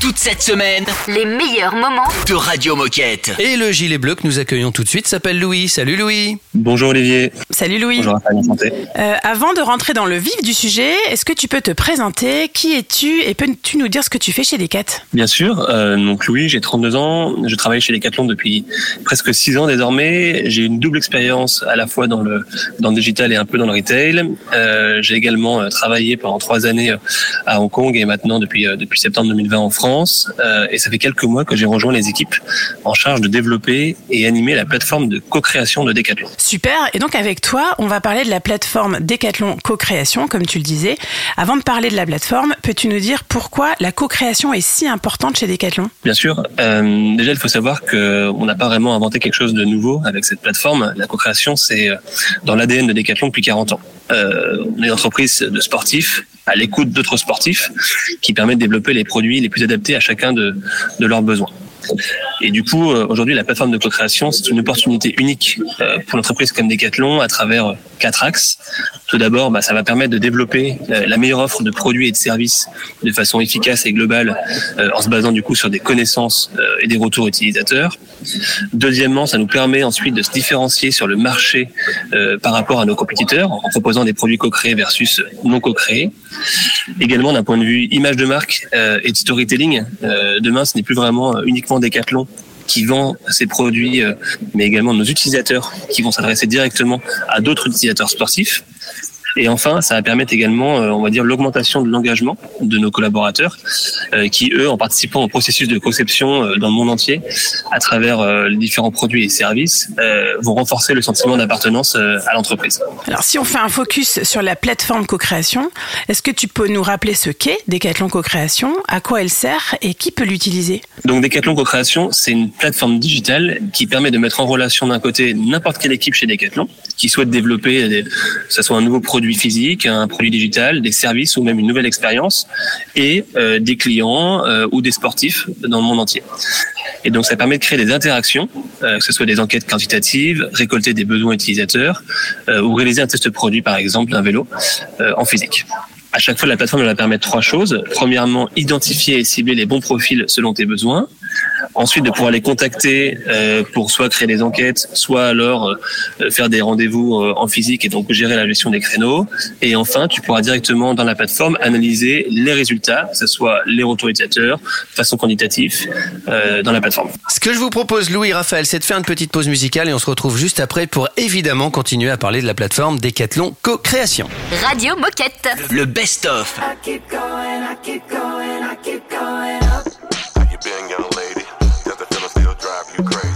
Toute cette semaine, Les meilleurs moments de Radio Moquette. Et le gilet bleu que nous accueillons tout de suite s'appelle Louis. Salut Louis. Bonjour Olivier. Salut Louis. Bonjour Raphaël, enchanté. Euh, avant de rentrer dans le vif du sujet, est-ce que tu peux te présenter Qui es-tu et peux-tu nous dire ce que tu fais chez Decat? Bien sûr, euh, donc Louis, j'ai 32 ans, je travaille chez Decathlon depuis presque 6 ans désormais. J'ai une double expérience à la fois dans le dans le digital et un peu dans le retail. Euh, j'ai également euh, travaillé pendant 3 années à Hong Kong et maintenant depuis euh, depuis septembre 2020 en France. Euh, et ça fait quelques mois que j'ai rejoint les équipes en charge de développer et animer la plateforme de co-création de Decathlon. Super. Et donc avec toi, on va parler de la plateforme Decathlon Co-création, comme tu le disais. Avant de parler de la plateforme, peux-tu nous dire pourquoi la co-création est si importante chez Decathlon? Bien sûr. Euh, déjà, il faut savoir que on n'a pas vraiment inventé quelque chose de nouveau avec cette plateforme. La co-création, c'est euh, dans l'ADN de Decathlon depuis 40 ans. Euh, on est une entreprise de sportifs à l'écoute d'autres sportifs qui permet de développer les produits les plus adaptés à chacun de, de leurs besoins. Et du coup, euh, aujourd'hui, la plateforme de co-création, c'est une opportunité unique euh, pour l'entreprise comme Decathlon à travers euh, quatre axes. Tout d'abord, bah, ça va permettre de développer la meilleure offre de produits et de services de façon efficace et globale en se basant du coup sur des connaissances et des retours utilisateurs. Deuxièmement, ça nous permet ensuite de se différencier sur le marché par rapport à nos compétiteurs en proposant des produits co-créés versus non co-créés. Également d'un point de vue image de marque et de storytelling, demain ce n'est plus vraiment euh, uniquement Decathlon qui vend ces produits, euh, mais également nos utilisateurs qui vont s'adresser directement à d'autres utilisateurs sportifs. Et enfin, ça va permettre également, euh, on va dire, l'augmentation de l'engagement de nos collaborateurs, euh, qui eux, en participant au processus de conception euh, dans le monde entier, à travers les différents produits et services, vont renforcer le sentiment d'appartenance à l'entreprise. Alors si on fait un focus sur la plateforme co-création, est-ce que tu peux nous rappeler ce qu'est Decathlon Co-création, à quoi elle sert et qui peut l'utiliser? Donc Decathlon Co-création, c'est une plateforme digitale qui permet de mettre en relation d'un côté n'importe quelle équipe chez Decathlon qui souhaite développer, des- que ce soit un nouveau produit physique, un produit digital, des services ou même une nouvelle expérience, et euh, des clients euh, ou des sportifs dans le monde entier. Et donc ça permet de créer des interactions, euh, que ce soit des enquêtes quantitatives, récolter des besoins utilisateurs ou réaliser un test produit par exemple d'un vélo en physique. À chaque fois, la plateforme va permettre trois choses. Premièrement, identifier et cibler les bons profils selon tes besoins. Ensuite, de pouvoir les contacter euh, pour soit créer des enquêtes, soit alors euh, faire des rendez-vous euh, en physique et donc gérer la gestion des créneaux. Et enfin, tu pourras directement dans la plateforme analyser les résultats, que ce soit les retours utilisateurs, de façon quantitative, euh, dans la plateforme. Ce que je vous propose, Louis et Raphaël, c'est de faire une petite pause musicale et on se retrouve juste après pour évidemment continuer à parler de la plateforme Decathlon Co-création. Radio Moquette. Le best-of. I keep going, I keep going, I keep going up. How you been, young lady? Does the feeling still drive you crazy?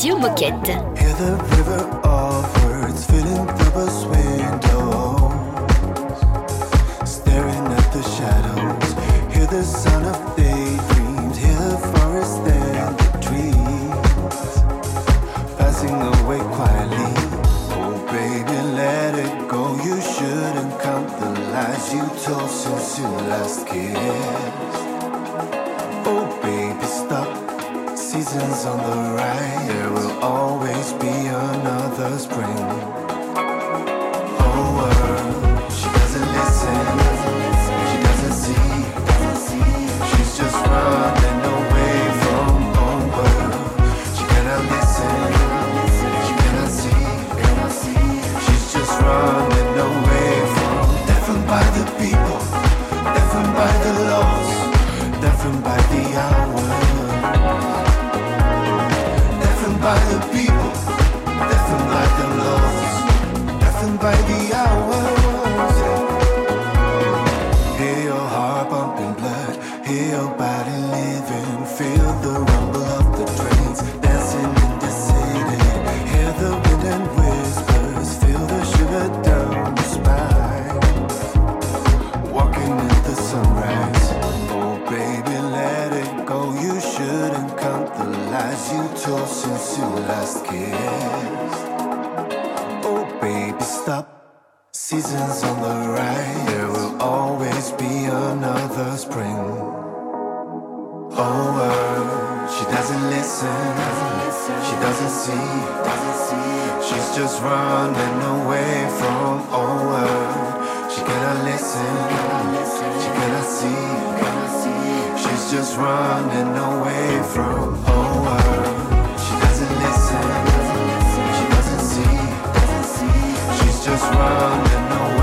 Radio Moquette. Seasons on the right, there will always be another spring. Oh, world, she doesn't listen, she doesn't see, she's just running away from all world, She cannot listen, she cannot see, she's just running away from all world. just running away.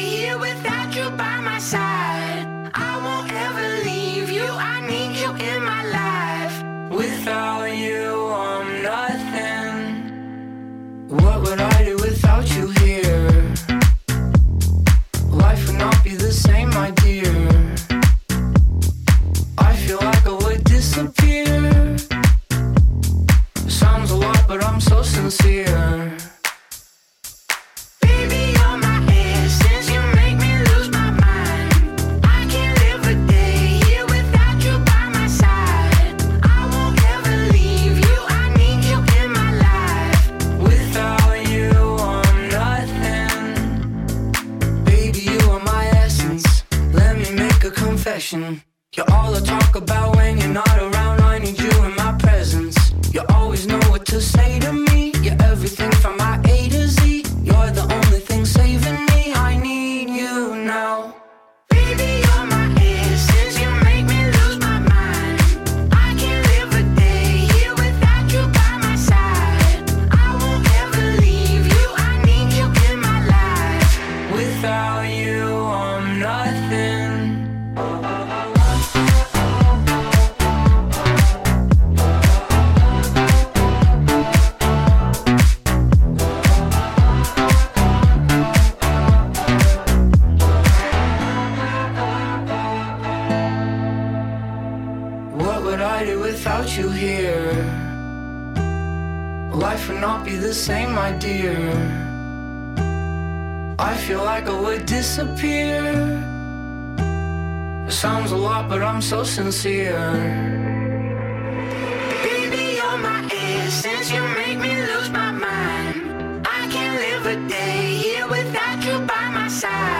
here without you by my side. I won't ever leave you. I need you in my life. Without you, I'm nothing. What would I do without you here? Life would not be the same, my dear. I feel like I would disappear. Sounds a lot, but I'm so sincere. You're all I talk about when you're not around. I'm so sincere. Baby, you're my essence. You make me lose my mind. I can't live a day here without you by my side.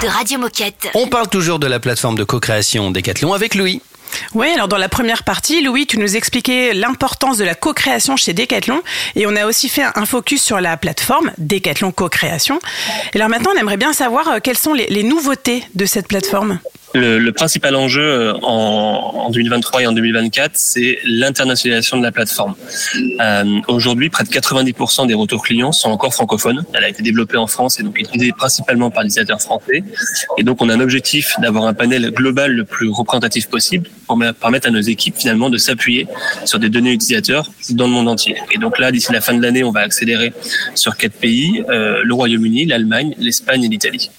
De Radio Moquette. On parle toujours de la plateforme de co-création Decathlon avec Louis. Oui, alors dans la première partie, Louis, tu nous expliquais l'importance de la co-création chez Decathlon et on a aussi fait un focus sur la plateforme Decathlon Co-création. Et alors maintenant, on aimerait bien savoir euh, quelles sont les, les nouveautés de cette plateforme? Le, le principal enjeu euh, en, en 2023 et en 2024, c'est l'internationalisation de la plateforme. Euh, Aujourd'hui, près de 90% des retours clients sont encore francophones. Elle a été développée en France et donc utilisée principalement par les utilisateurs français. Et donc, on a un objectif d'avoir un panel global le plus représentatif possible pour me- permettre à nos équipes finalement de s'appuyer sur des données utilisateurs dans le monde entier. Et donc là, d'ici la fin de l'année, on va accélérer sur quatre pays euh, le Royaume-Uni, l'Allemagne, l'Espagne et l'Italie.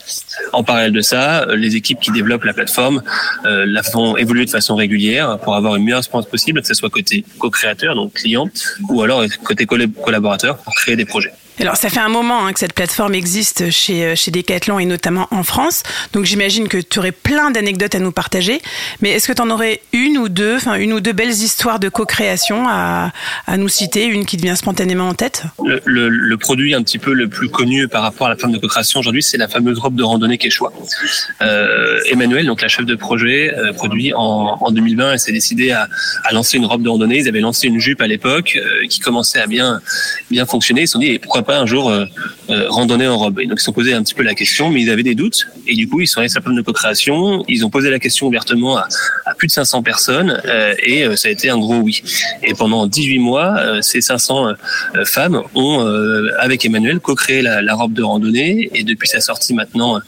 En parallèle de ça, euh, les équipes qui développent la plateforme euh, la font évoluer de façon régulière pour avoir une meilleure expérience possible, que ce soit côté co-créateur, donc client, ou alors côté collab- collaborateur pour créer des projets. Alors ça fait un moment hein, que cette plateforme existe chez, euh, chez Decathlon et notamment en France. Donc j'imagine que tu aurais plein d'anecdotes à nous partager. Mais est-ce que tu en aurais une ou deux, enfin une ou deux belles histoires de co-création à, à nous citer, une qui te vient spontanément en tête? Le, produit un petit peu le plus connu par rapport à la plateforme de co-création aujourd'hui, c'est la fameuse robe de randonnée Quechua. Euh, Emmanuel, donc la chef de projet, euh, produit en, en 2020, elle s'est décidée à, à lancer une robe de randonnée. Ils avaient lancé une jupe à l'époque euh, qui commençait à bien bien fonctionner. Ils se sont dit, pourquoi pas un jour euh, euh, randonner en robe ils se sont posé un petit peu la question, mais ils avaient des doutes. Et du coup, ils sont allés sur la plateforme de co-création. Ils ont posé la question ouvertement à, plus de 500 personnes euh, et euh, ça a été un gros oui. Et pendant 18 mois, euh, ces 500 euh, femmes ont, avec Emmanuel, co-créé la, la robe de randonnée. Et depuis sa sortie maintenant,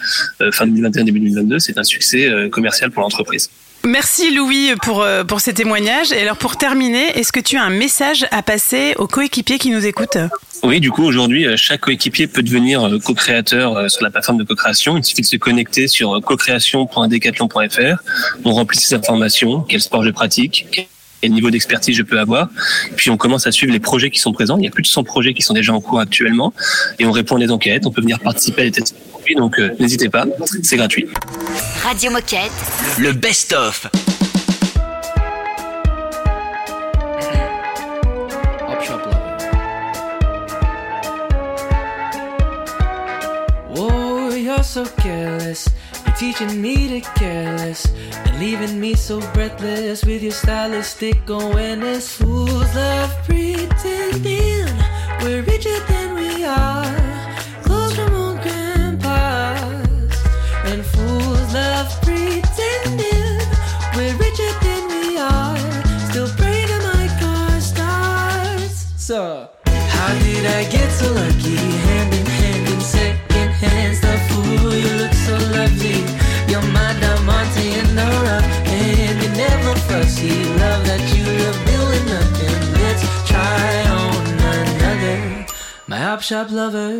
fin 2021, début 2022, c'est un succès commercial pour l'entreprise. Merci Louis pour, euh, pour ces témoignages. Et alors pour terminer, est-ce que tu as un message à passer aux coéquipiers qui nous écoutent? Oui, du coup, aujourd'hui, euh, chaque coéquipier peut devenir euh, co-créateur sur la plateforme de co-création. Il suffit de se connecter sur co-création.decathlon.fr. On remplit ses informations, quel sport je pratique, quel niveau d'expertise je peux avoir. Puis on commence à suivre les projets qui sont présents. Il y a plus de 100 projets qui sont déjà en cours actuellement. Et on répond à des enquêtes. On peut venir participer à des tests. Donc euh, n'hésitez pas, c'est gratuit. Radio Moquette. Le best-of. Oh, you're so careless. Teaching me to careless and leaving me so breathless with your stylistic awareness. Fools love pretending we're richer than we are. Clothes from old grandpas. And fools love pretending we're richer than we are. Still pray my car. So, how did I get so lucky? Fussy. Love that you love doing nothing. Let's try on another. My op shop lover.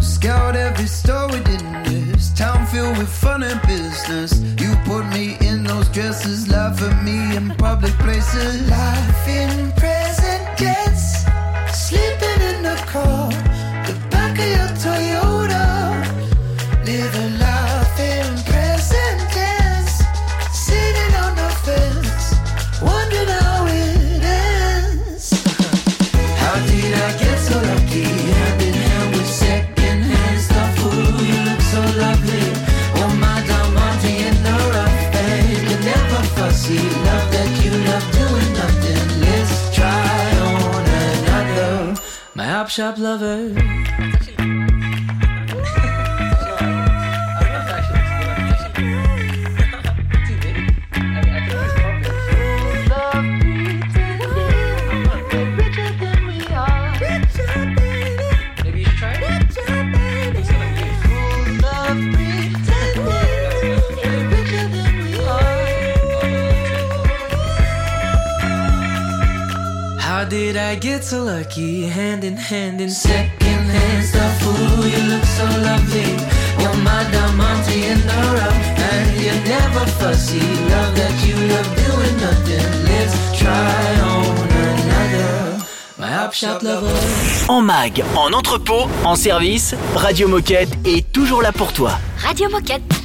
Scout every store within this town filled with fun and business. You put me in those dresses, laugh at me in public places. Life Chop Shop Lover. I get so lucky, hand in hand in secondhand stuff. Ooh, you look so lovely. You're my diamante in the rough, and you're never fussy. Love that you love doing nothing. Let's try on another. My Hop Shop Lover. En mag, en entrepôt, en service, Radio Moquette est toujours là pour toi. Radio Moquette.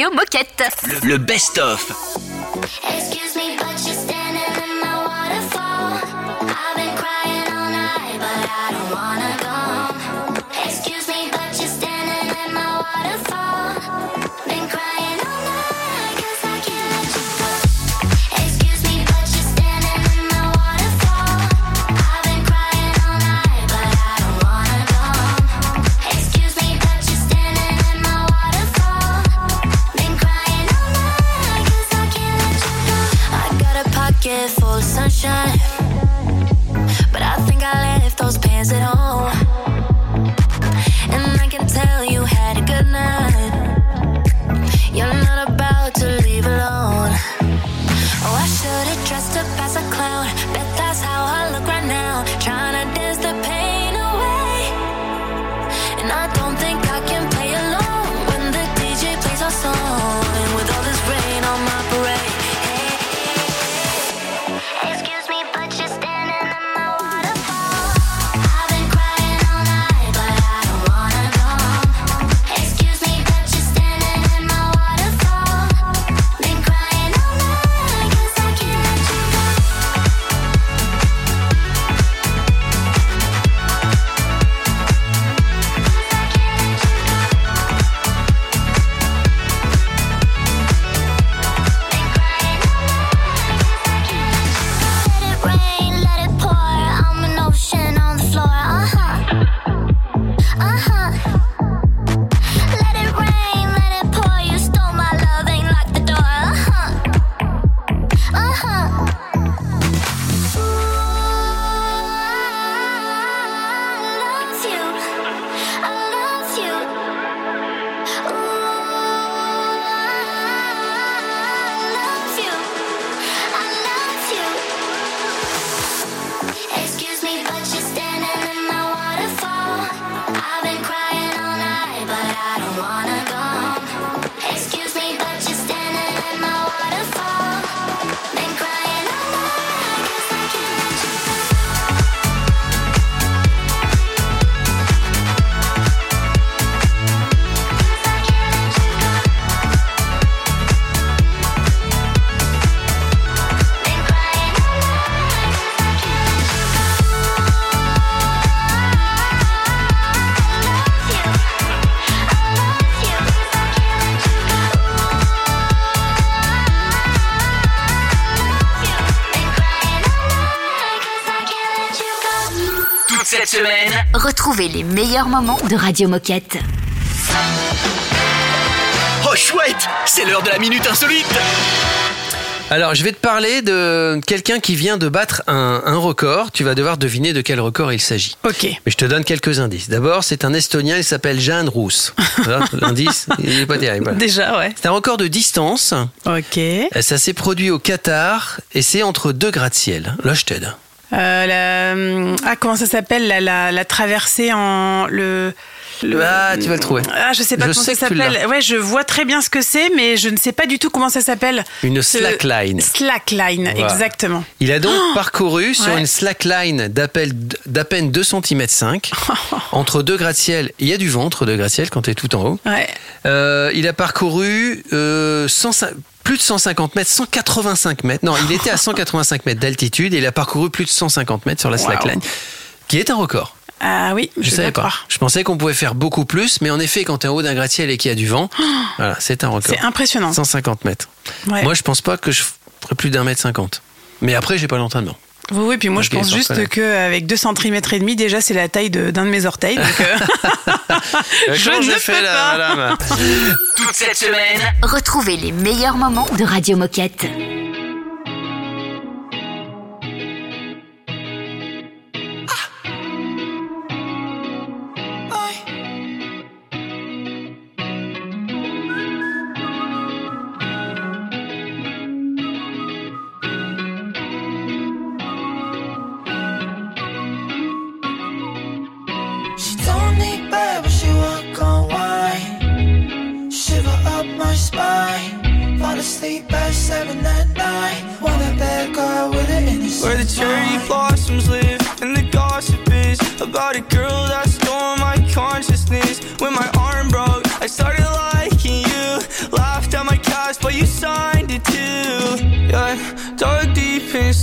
Radio Moquette. Le, le best-of. Meilleurs moments de Radio Moquette. oh chouette, c'est l'heure de la minute insolite. Alors, je vais te parler de quelqu'un qui vient de battre un, un record. Tu vas devoir deviner de quel record il s'agit. Ok. Mais je te donne quelques indices. D'abord, c'est un Estonien, il s'appelle Jeanne Rousse. L'indice, il n'est pas terrible. voilà. Déjà, ouais. C'est un record de distance. Ok. Ça s'est produit au Qatar et c'est entre deux gratte-ciel. Là, je t'aide. Euh, la, hum, ah, comment ça s'appelle la, la, la traversée en le. le- Ah, tu vas le trouver. Ah, je sais pas Je comment sais ça s'appelle. Ouais, je vois très bien ce que c'est, mais je ne sais pas du tout comment ça s'appelle. Une Ce- slackline. Slackline, Voilà. exactement. Il a donc parcouru sur Oh Ouais. une slackline d'appel- d'à peine 2 cm 5 entre deux gratte-ciel. Il y a du vent entre deux gratte-ciel quand tu es tout en haut. Ouais. Euh, il a parcouru euh, 105 plus de 150 mètres, 185 mètres. Non, il était à 185 mètres d'altitude et il a parcouru plus de 150 mètres sur la Wow. slackline, qui est un record. Ah oui, Je je, savais pas. Je pensais qu'on pouvait faire beaucoup plus, mais en effet, quand tu es en haut d'un gratte-ciel et qu'il y a du vent, voilà, c'est un record. C'est impressionnant. 150 mètres. Ouais. Moi, je pense pas que je ferais plus d'un mètre cinquante. Mais après, j'ai pas l'entraînement. Oui, oui, puis moi je pense juste qu'avec 2 cm et demi, déjà c'est la taille de- d'un de mes orteils. Donc, euh, je ne peux là, pas. madame? Toute cette semaine, Retrouvez les meilleurs moments de Radio Moquette.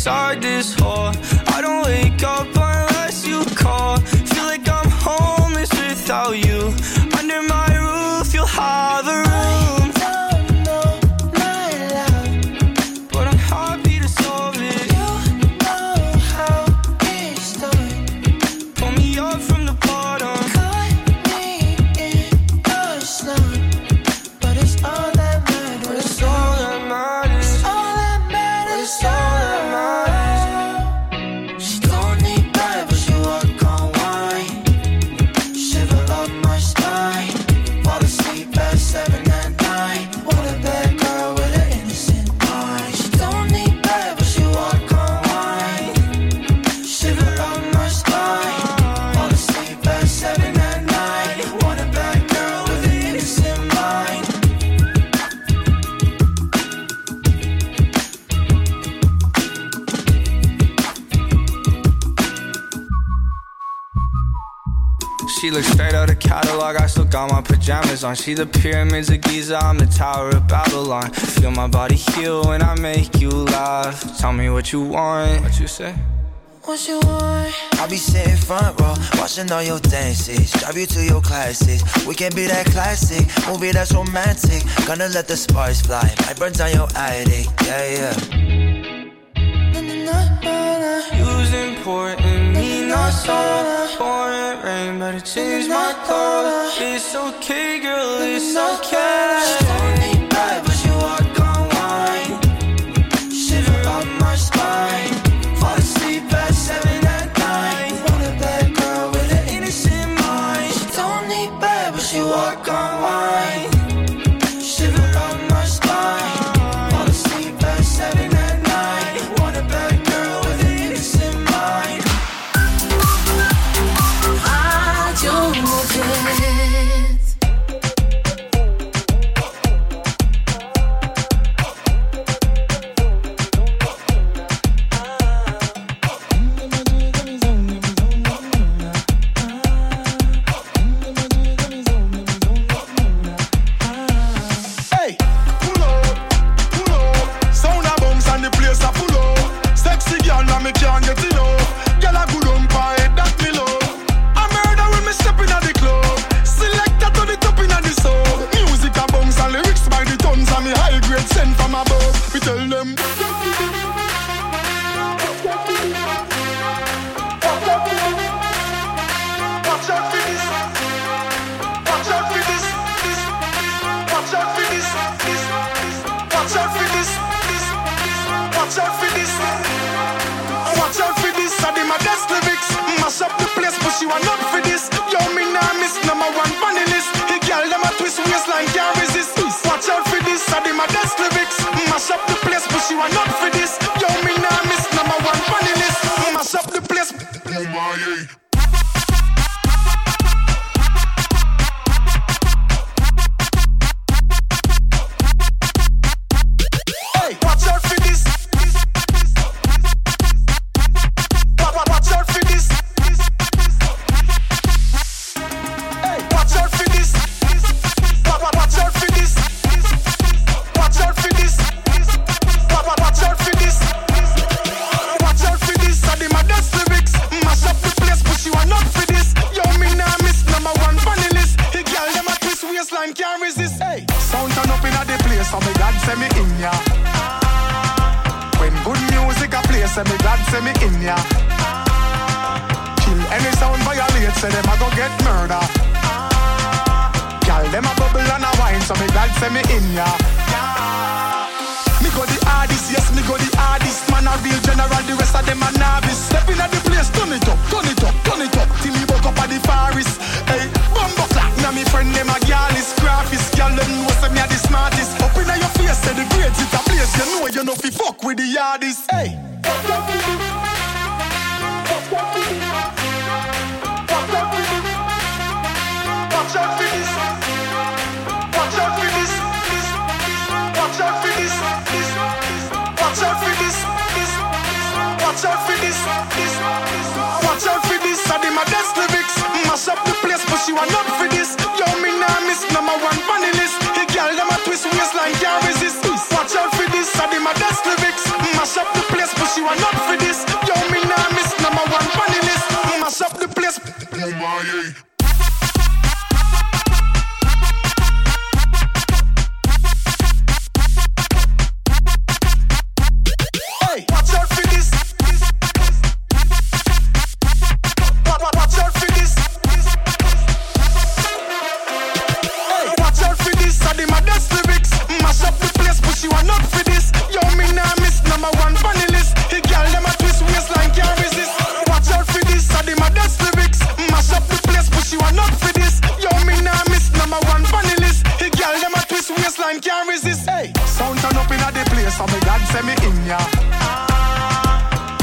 start this whole pajamas on. See the pyramids of Giza, I'm the Tower of Babylon. Feel my body heal when I make you laugh. Tell me what you want. What you say? What you want? I'll be sitting front row, watching all your dances. Drive you to your classes. We can be that classic movie that's romantic. Gonna let the sparks fly. Might burn down your attic. Yeah, yeah. You's important, my soda. Pouring rain, but it changed my color. It's okay, girl, it's okay. and a wine, so me glad say me in ya. Yeah. Me go the hardest, yes, me go the hardest. Man a real general, the rest of them a novice. Step in at the place, turn it up, turn it up, turn it up. Till me woke up at the forest. Hey, bumbo clap. Now me friend them a gal is graphist. Gal them know say me a the smartest. Up inna your face, say the grades it a place. You know you know fi fuck with the hardest. Hey. Watch out Watch out for this. Watch out for this. I did my desk lyrics. Mash up the place, but she want up for this. Yo, me nah miss number one funny list. He girl them a twist waistline, can't resist. Watch out for this. I did my desk lyrics. Mash up the place, but she want up for this. Yo, me nah miss number one funny list. Mash up the place. Oh my, yeah. place, so me God send me in ya.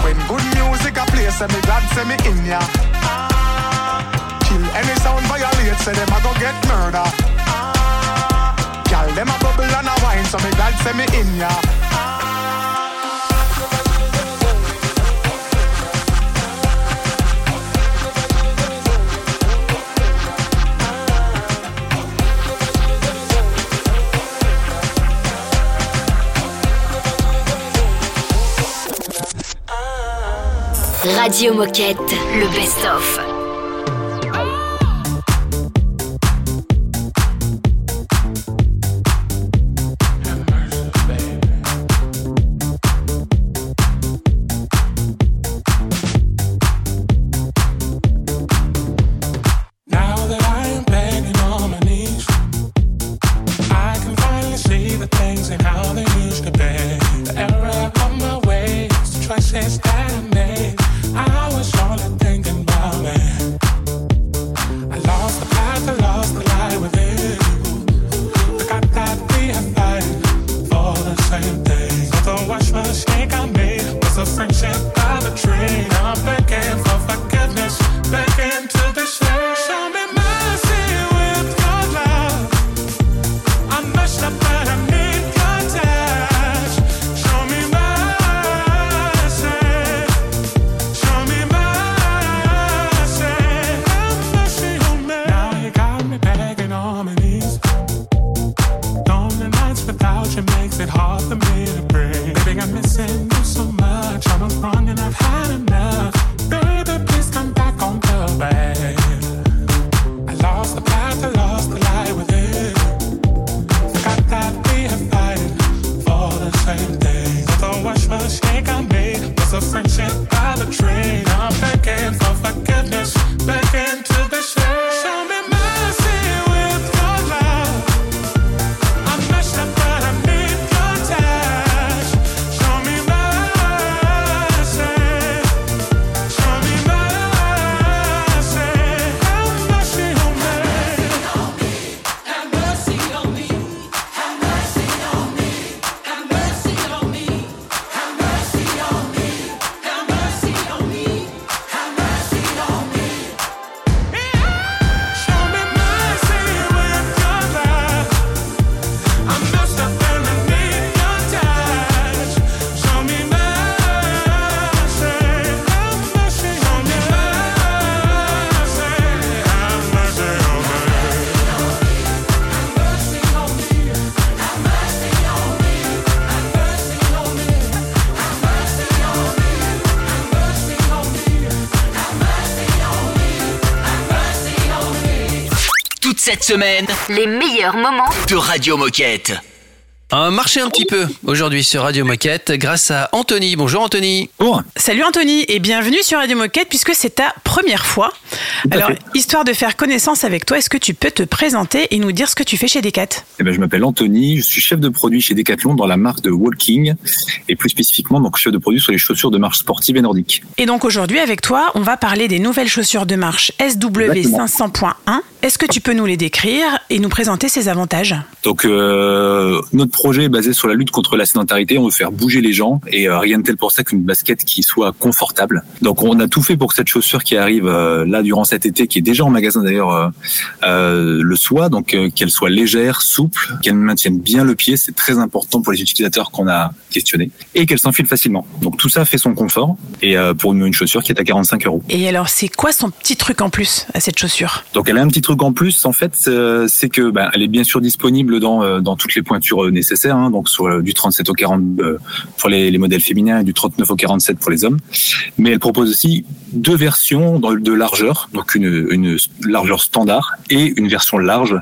When good music a play, so me God send me in ya. Kill any sound violate, say them a go get murder. Gyal them a bubble and a wine, so me God send me in ya. Radio Moquette, le best-of. Semaine, Les meilleurs moments de Radio Moquette. On va marcher un petit peu aujourd'hui sur Radio Moquette grâce à Anthony. Bonjour Anthony. Salut Anthony et bienvenue sur Radio Moquette puisque c'est ta première fois. Alors, histoire de faire connaissance avec toi, est-ce que tu peux te présenter et nous dire ce que tu fais chez Decat Eh ben, je m'appelle Anthony, je suis chef de produit chez Decathlon dans la marque de Walking et plus spécifiquement donc chef de produit sur les chaussures de marche sportive et nordique. Et donc aujourd'hui avec toi, on va parler des nouvelles chaussures de marche SW500.1. Est-ce que tu peux nous les décrire et nous présenter ses avantages? Donc euh, notre projet est basé sur la lutte contre la sédentarité, on veut faire bouger les gens et euh, rien de tel pour ça qu'une basket qui soit confortable. Donc on a tout fait pour que cette chaussure qui arrive euh, là durant cet été, qui est déjà en magasin d'ailleurs, euh, le soit, donc qu'elle soit légère, souple, qu'elle maintienne bien le pied, c'est très important pour les utilisateurs qu'on a questionnés, et qu'elle s'enfile facilement. Donc tout ça fait son confort et euh, pour une, une chaussure qui est à 45 euros. Et alors c'est quoi son petit truc en plus à cette chaussure? Donc elle a un petit truc en plus en fait, c'est que ben, elle est bien sûr disponible dans dans toutes les pointures euh, nécessaires, hein, donc sur euh, du 37 au 40 euh, pour les, les modèles féminins et du 39 au 47 pour les hommes. Mais elle propose aussi deux versions de largeur, donc une, une largeur standard et une version large,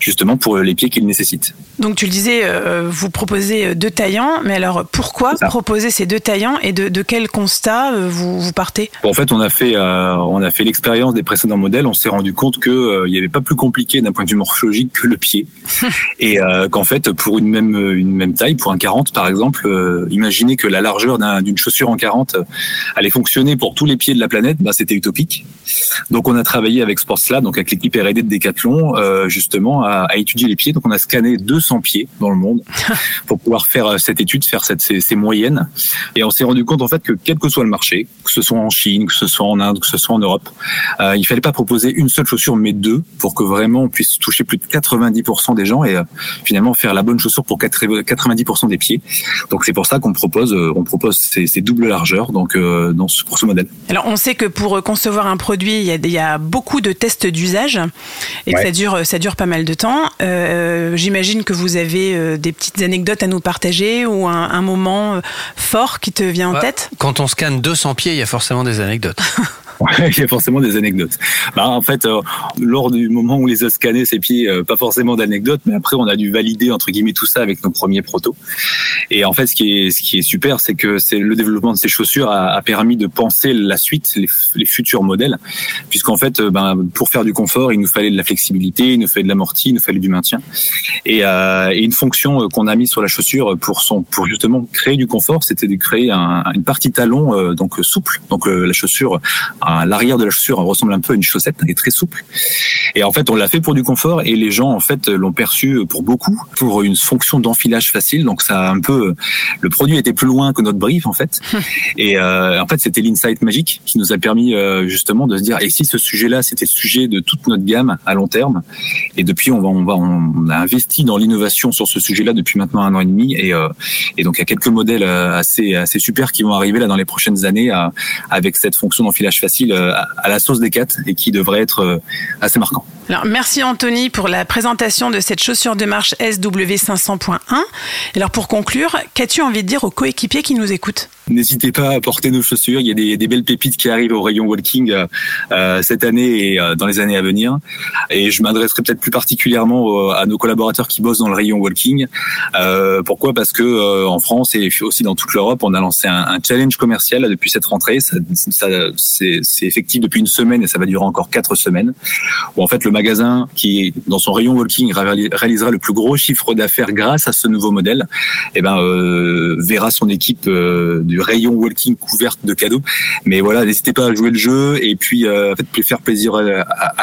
justement pour euh, les pieds qu'il nécessite. Donc tu le disais, euh, vous proposez euh, deux taillants, mais alors pourquoi proposer ces deux taillants et de, de quel constat euh, vous, vous partez? Bon, en fait, on a fait, euh, on a fait l'expérience des précédents modèles. On s'est rendu compte que euh, il n'y avait pas plus compliqué d'un point de vue morphologique que le pied, et euh, qu'en fait, pour une même une même taille, pour un 40 par exemple, euh, imaginez que la largeur d'un- d'une chaussure en 40 euh, allait fonctionner pour tous les pieds de la planète, bah, c'était utopique. Donc, on a travaillé avec Sportslab, donc avec l'équipe R&D de Decathlon, euh, justement à, à étudier les pieds. Donc, on a scanné 200 pieds dans le monde pour pouvoir faire euh, cette étude, faire cette, ces, ces moyennes. Et on s'est rendu compte en fait que quel que soit le marché, que ce soit en Chine, que ce soit en Inde, que ce soit en Europe, euh, il fallait pas proposer une seule chaussure mais deux pour que vraiment on puisse toucher plus de 90% des gens et euh, finalement faire la bonne chaussure pour 90% des pieds. Donc c'est pour ça qu'on propose, euh, on propose ces, ces doubles largeurs donc euh, dans ce- pour ce modèle. Alors on sait que pour euh, concevoir un produit, il y a, il y a beaucoup de tests d'usage et que Ouais. ça dure, ça dure pas mal de temps. Euh, J'imagine que vous avez des petites anecdotes à nous partager ou un, un moment fort qui te vient en Ouais, tête? Quand on scanne 200 pieds, il y a forcément des anecdotes. Il y a forcément des anecdotes. Bah, en fait, euh, lors du moment où les a scannés, ces pieds, euh, pas forcément d'anecdotes, mais après, on a dû valider, entre guillemets, tout ça avec nos premiers protos. Et en fait, ce qui est, ce qui est super, c'est que c'est le développement de ces chaussures a, permis de penser la suite, les, futurs modèles, puisqu'en fait, euh, ben, pour faire du confort, il nous fallait de la flexibilité, il nous fallait de l'amorti, il nous fallait du maintien. Et, euh, une fonction qu'on a mis sur la chaussure pour son, pour justement créer du confort, c'était de créer un- une partie talon donc souple. Donc la chaussure, l'arrière de la chaussure ressemble un peu à une chaussette, elle est très souple. Et en fait, on l'a fait pour du confort et les gens en fait l'ont perçu pour beaucoup pour une fonction d'enfilage facile. Donc ça a un peu, le produit était plus loin que notre brief en fait. Et euh, en fait, c'était l'insight magique qui nous a permis euh, justement de se dire et si ce sujet-là, c'était le sujet de toute notre gamme à long terme. Et depuis, on va, on va, on a investi dans l'innovation sur ce sujet-là depuis maintenant un an et demi. Et, euh, et donc, il y a quelques modèles euh, assez, assez super qui vont arriver là dans les prochaines années euh, avec cette fonction d'enfilage facile euh, à- la sauce des 4 et qui devrait être euh, assez marquant. Alors, merci Anthony pour la présentation de cette chaussure de marche SW500.1. Et Alors pour conclure, qu'as-tu envie de dire aux coéquipiers qui nous écoutent? N'hésitez pas à porter nos chaussures. Il y a des, belles pépites qui arrivent au rayon walking euh, euh, cette année et euh, dans les années à venir. Et je m'adresserai peut-être plus particulièrement à nos collaborateurs qui bossent dans le rayon walking. Pourquoi? Parce que en France et aussi dans toute l'Europe, on a lancé un, challenge commercial depuis cette rentrée. Ça, c'est effectif depuis une semaine et ça va durer encore quatre semaines. Où en fait le magasin qui dans son rayon walking réali- réalisera le plus gros chiffre d'affaires grâce à ce nouveau modèle. Et ben euh, verra son équipe euh, du rayon walking couverte de cadeaux. Mais voilà, n'hésitez pas à jouer le jeu et puis euh, faire plaisir à,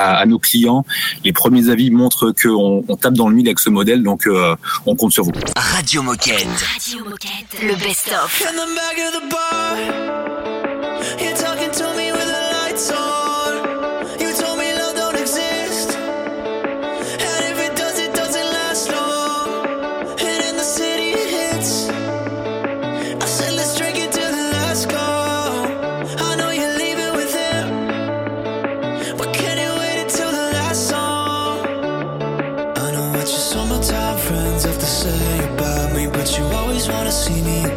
à- à nos clients. Les premiers avis montrent qu'on on tape dans le mille avec ce modèle, donc euh, on compte sur vous. Radio Moquette. Radio Moquette, le best-of. me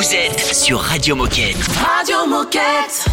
Vous êtes sur Radio Moquette. Radio Moquette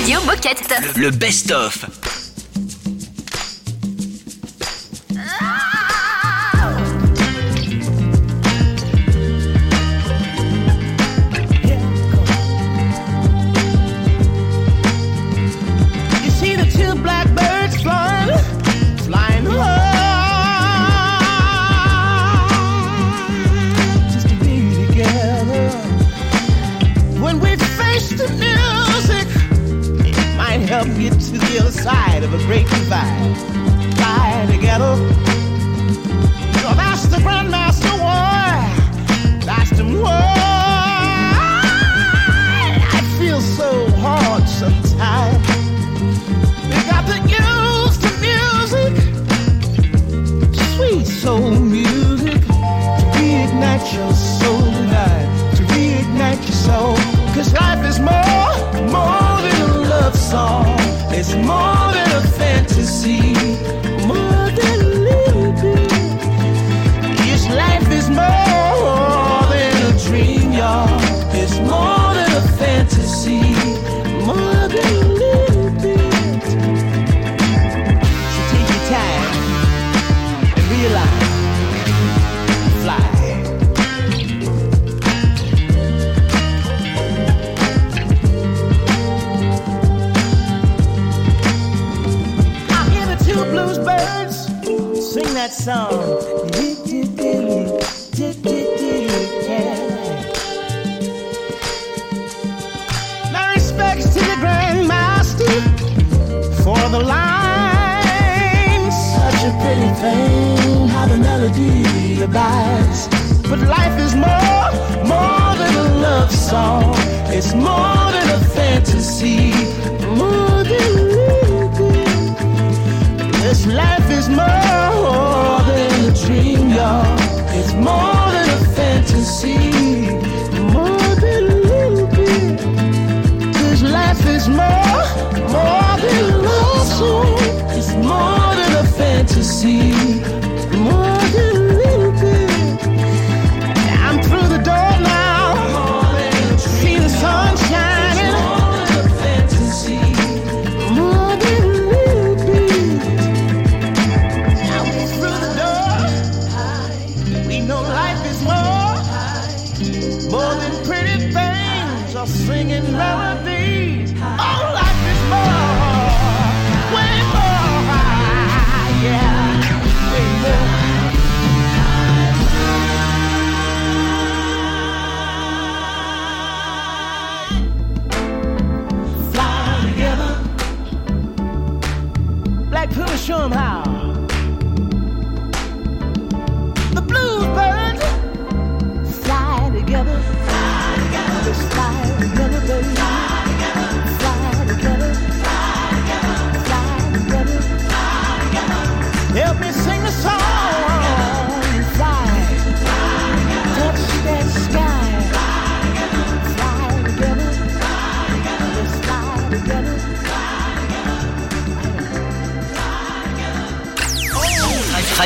Radio Moquette. Le, le best-of. to the other side of a great divide. Fly together. So that's the Grandmaster War. master, the. I feel so hard sometimes. We got the use the music, sweet soul music, to reignite your soul tonight, to reignite your soul. It's more thing how the melody abides. But life is more, more than a love song. It's more than a fantasy. More than a. This life is more than a dream, y'all. It's more than a fantasy. More than a. This life is more, more than a love song. It's more than a fantasy.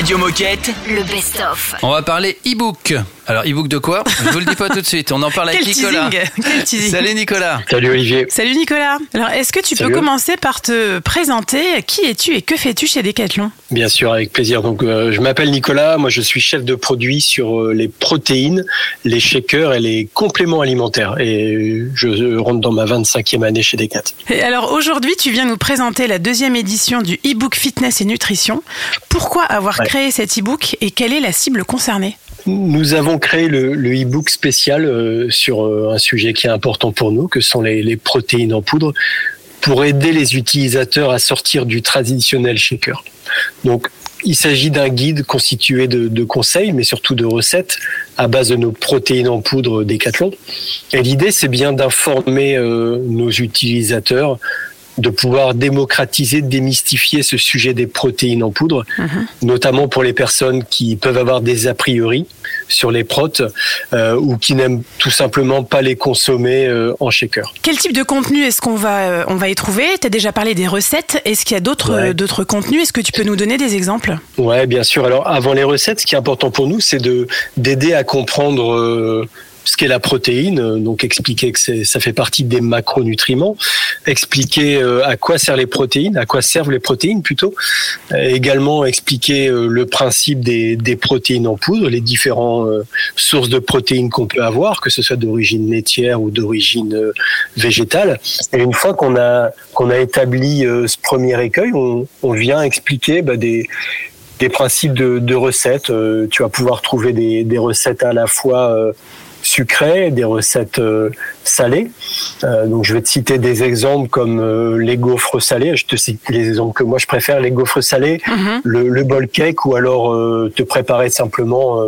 Radio Moquette. Le best-of. On va parler e-book. Alors, e-book de quoi Je vous le dis pas tout de suite. On en parle avec Quel Nicolas. teasing Quel teasing Salut Nicolas. Salut Olivier. Salut Nicolas. Alors, est-ce que tu Salut. peux commencer par te présenter Qui es-tu et que fais-tu chez Decathlon? Bien sûr, avec plaisir. Donc, euh, je m'appelle Nicolas. Moi, je suis chef de produit sur euh, les protéines, les shakers et les compléments alimentaires. Et je rentre dans ma 25e année chez Decat. Et alors aujourd'hui, tu viens nous présenter la deuxième édition du e-book Fitness et Nutrition. Pourquoi avoir créé cet e-book et quelle est la cible concernée? Nous avons créé le, e-book spécial euh, sur euh, un sujet qui est important pour nous, que sont les, protéines en poudre, pour aider les utilisateurs à sortir du traditionnel shaker. Donc, il s'agit d'un guide constitué de, conseils, mais surtout de recettes à base de nos protéines en poudre Décathlon. Et l'idée, c'est bien d'informer euh, nos utilisateurs de pouvoir démocratiser, démystifier ce sujet des protéines en poudre, notamment pour les personnes qui peuvent avoir des a priori sur les protes euh, ou qui n'aiment tout simplement pas les consommer euh, en shaker. Quel type de contenu est-ce qu'on va, euh, on va y trouver? Tu as déjà parlé des recettes. Est-ce qu'il y a d'autres Ouais. d'autres contenus? Est-ce que tu peux nous donner des exemples? Ouais, bien sûr. Alors, avant les recettes, ce qui est important pour nous, c'est de d'aider à comprendre ce qu'est la protéine. Euh, Donc, expliquer que ça fait partie des macronutriments. Expliquer euh, à quoi servent les protéines, à quoi servent les protéines plutôt. Euh, également, expliquer le principe des, protéines en poudre, les différentes sources de protéines qu'on peut avoir, que ce soit d'origine laitière ou d'origine végétale. Et une fois qu'on a qu'on a établi ce premier écueil, on, vient expliquer bah, des des principes de, recettes. Tu vas pouvoir trouver des, recettes à la fois sucrées, des recettes euh, salées. Euh, donc je vais te citer des exemples comme euh, les gaufres salées. Je te cite les exemples que moi je préfère, les gaufres salées, le, le bol cake ou alors te préparer simplement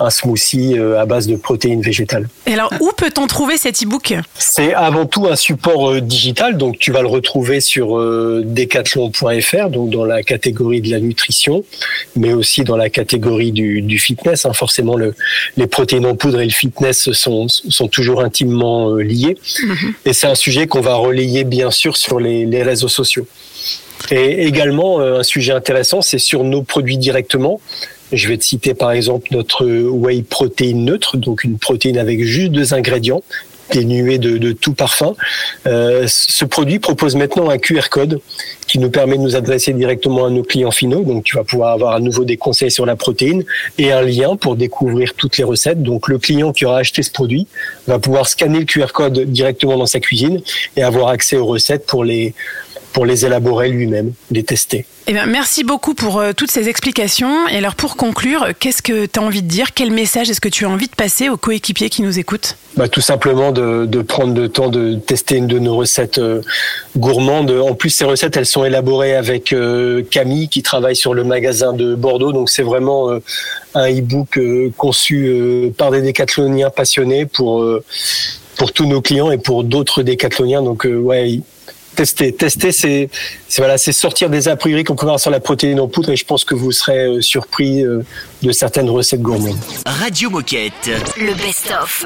un smoothie à base de protéines végétales. Et alors, où peut-on trouver cet e-book? C'est avant tout un support digital, donc tu vas le retrouver sur decathlon.fr, donc dans la catégorie de la nutrition, mais aussi dans la catégorie du, du fitness. hein. Forcément, le, les protéines en poudre et le fitness sont, sont toujours intimement euh, liés. Et c'est un sujet qu'on va relayer bien sûr sur les, les réseaux sociaux. Et également, euh, un sujet intéressant, c'est sur nos produits directement. Je vais te citer par exemple notre whey protéine neutre, donc une protéine avec juste deux ingrédients dénué de, de tout parfum. Euh, ce produit propose maintenant un QR code qui nous permet de nous adresser directement à nos clients finaux. Donc, tu vas pouvoir avoir à nouveau des conseils sur la protéine et un lien pour découvrir toutes les recettes. Donc, le client qui aura acheté ce produit va pouvoir scanner le QR code directement dans sa cuisine et avoir accès aux recettes pour les pour les élaborer lui-même, les tester. Eh bien, merci beaucoup pour euh, toutes ces explications. Et alors, pour conclure, qu'est-ce que tu as envie de dire? Quel message est-ce que tu as envie de passer aux coéquipiers qui nous écoutent? Bah, tout simplement de, de prendre le temps de tester une de nos recettes euh, gourmandes. En plus, ces recettes, elles sont élaborées avec euh, Camille qui travaille sur le magasin de Bordeaux. Donc, c'est vraiment un e-book conçu par des décathloniens passionnés pour, pour tous nos clients et pour d'autres décathloniens. Donc, euh, ouais, tester, tester, c'est c'est voilà, c'est sortir des a priori qu'on peut avoir sur la protéine en poudre. Et je pense que vous serez euh, surpris euh, de certaines recettes gourmandes. Radio Moquette. Le best-of.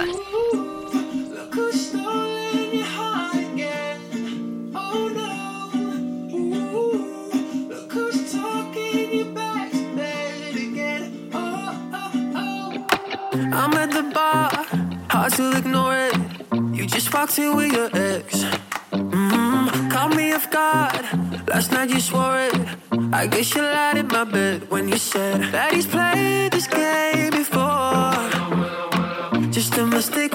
I'm at the bar, hard to ignore it. You just walked in with your ex. Caught me off guard. Last night you swore it. I guess you lied in my bed when you said that he's played this game before. Just a mistake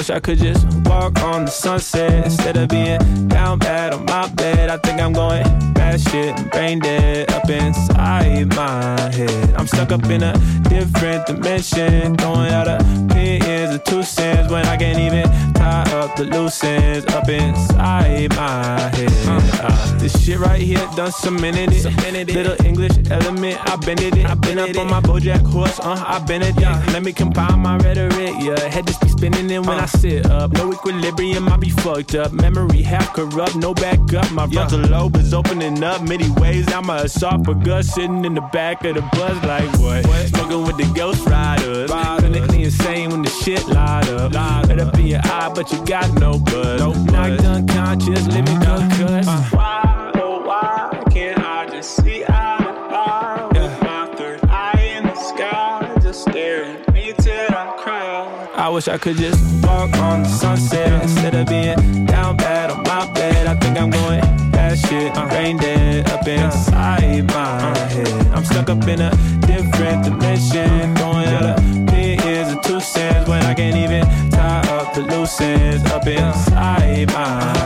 Wish I could just walk on the sunset instead of being down bad on my bed. I think I'm going bad shit, brain dead up inside my head. I'm stuck up in a different dimension, throwing out opinions of two cents when I can't even tie up the loose ends up inside my head. Uh, this shit right here done cemented it. Little English element, I bended it. I been up on my Bojack horse, uh, I been it. Yeah. Let me compile my rhetoric, yeah. Head just be spinning in when I sit up. No equilibrium, I be fucked up. Memory half corrupt, no backup. My frontal lobe is opening up many ways. I'm a esophagus sitting in the back of the bus, like what? Smoking with the ghost riders. Clinically insane when the shit light up. Let up in your eye, but you got no buzz. Knocked unconscious, living concussed. Why, oh why can't I just see eye wish I could just walk on the sunset instead of being down bad on my bed. I think I'm going bad shit, I'm brain dead up inside my head. I'm stuck up in a different dimension, throwing out opinions of two cents when I can't even tie up the loose ends up inside my head.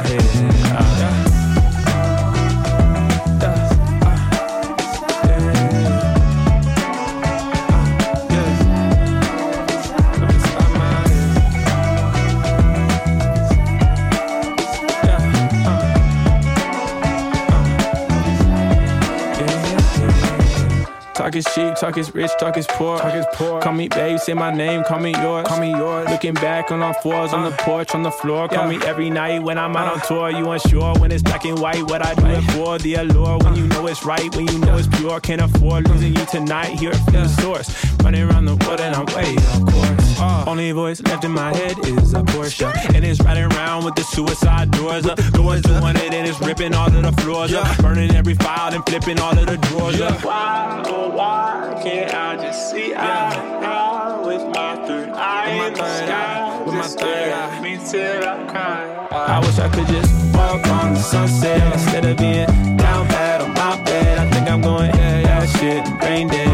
Talk is cheap, talk is rich, talk is poor. Talk is poor. Call me babe, say my name, call me yours. Call me yours. Looking back on our fours, on the uh. porch, on the floor. Call me every night when I'm out on uh. tour. You unsure when it's black and white, what I do it for. The allure when you know it's right, when you know it's pure. Can't afford losing you tonight. Hear it from the source. Running around the world and I'm way, of course. Uh. Only voice left in my head is a Porsche. And it's riding around with the suicide doors up. Going doing it and it's ripping all of the floors up. Burning every file and flipping all of the drawers up. Why, oh why can't I just see eye to eye with my third eye in the sky? With my third eye. Me till I cry. I wish I could just walk on the sunset instead of being down bad on my bed. I think I'm going yeah, yeah, shit, brain dead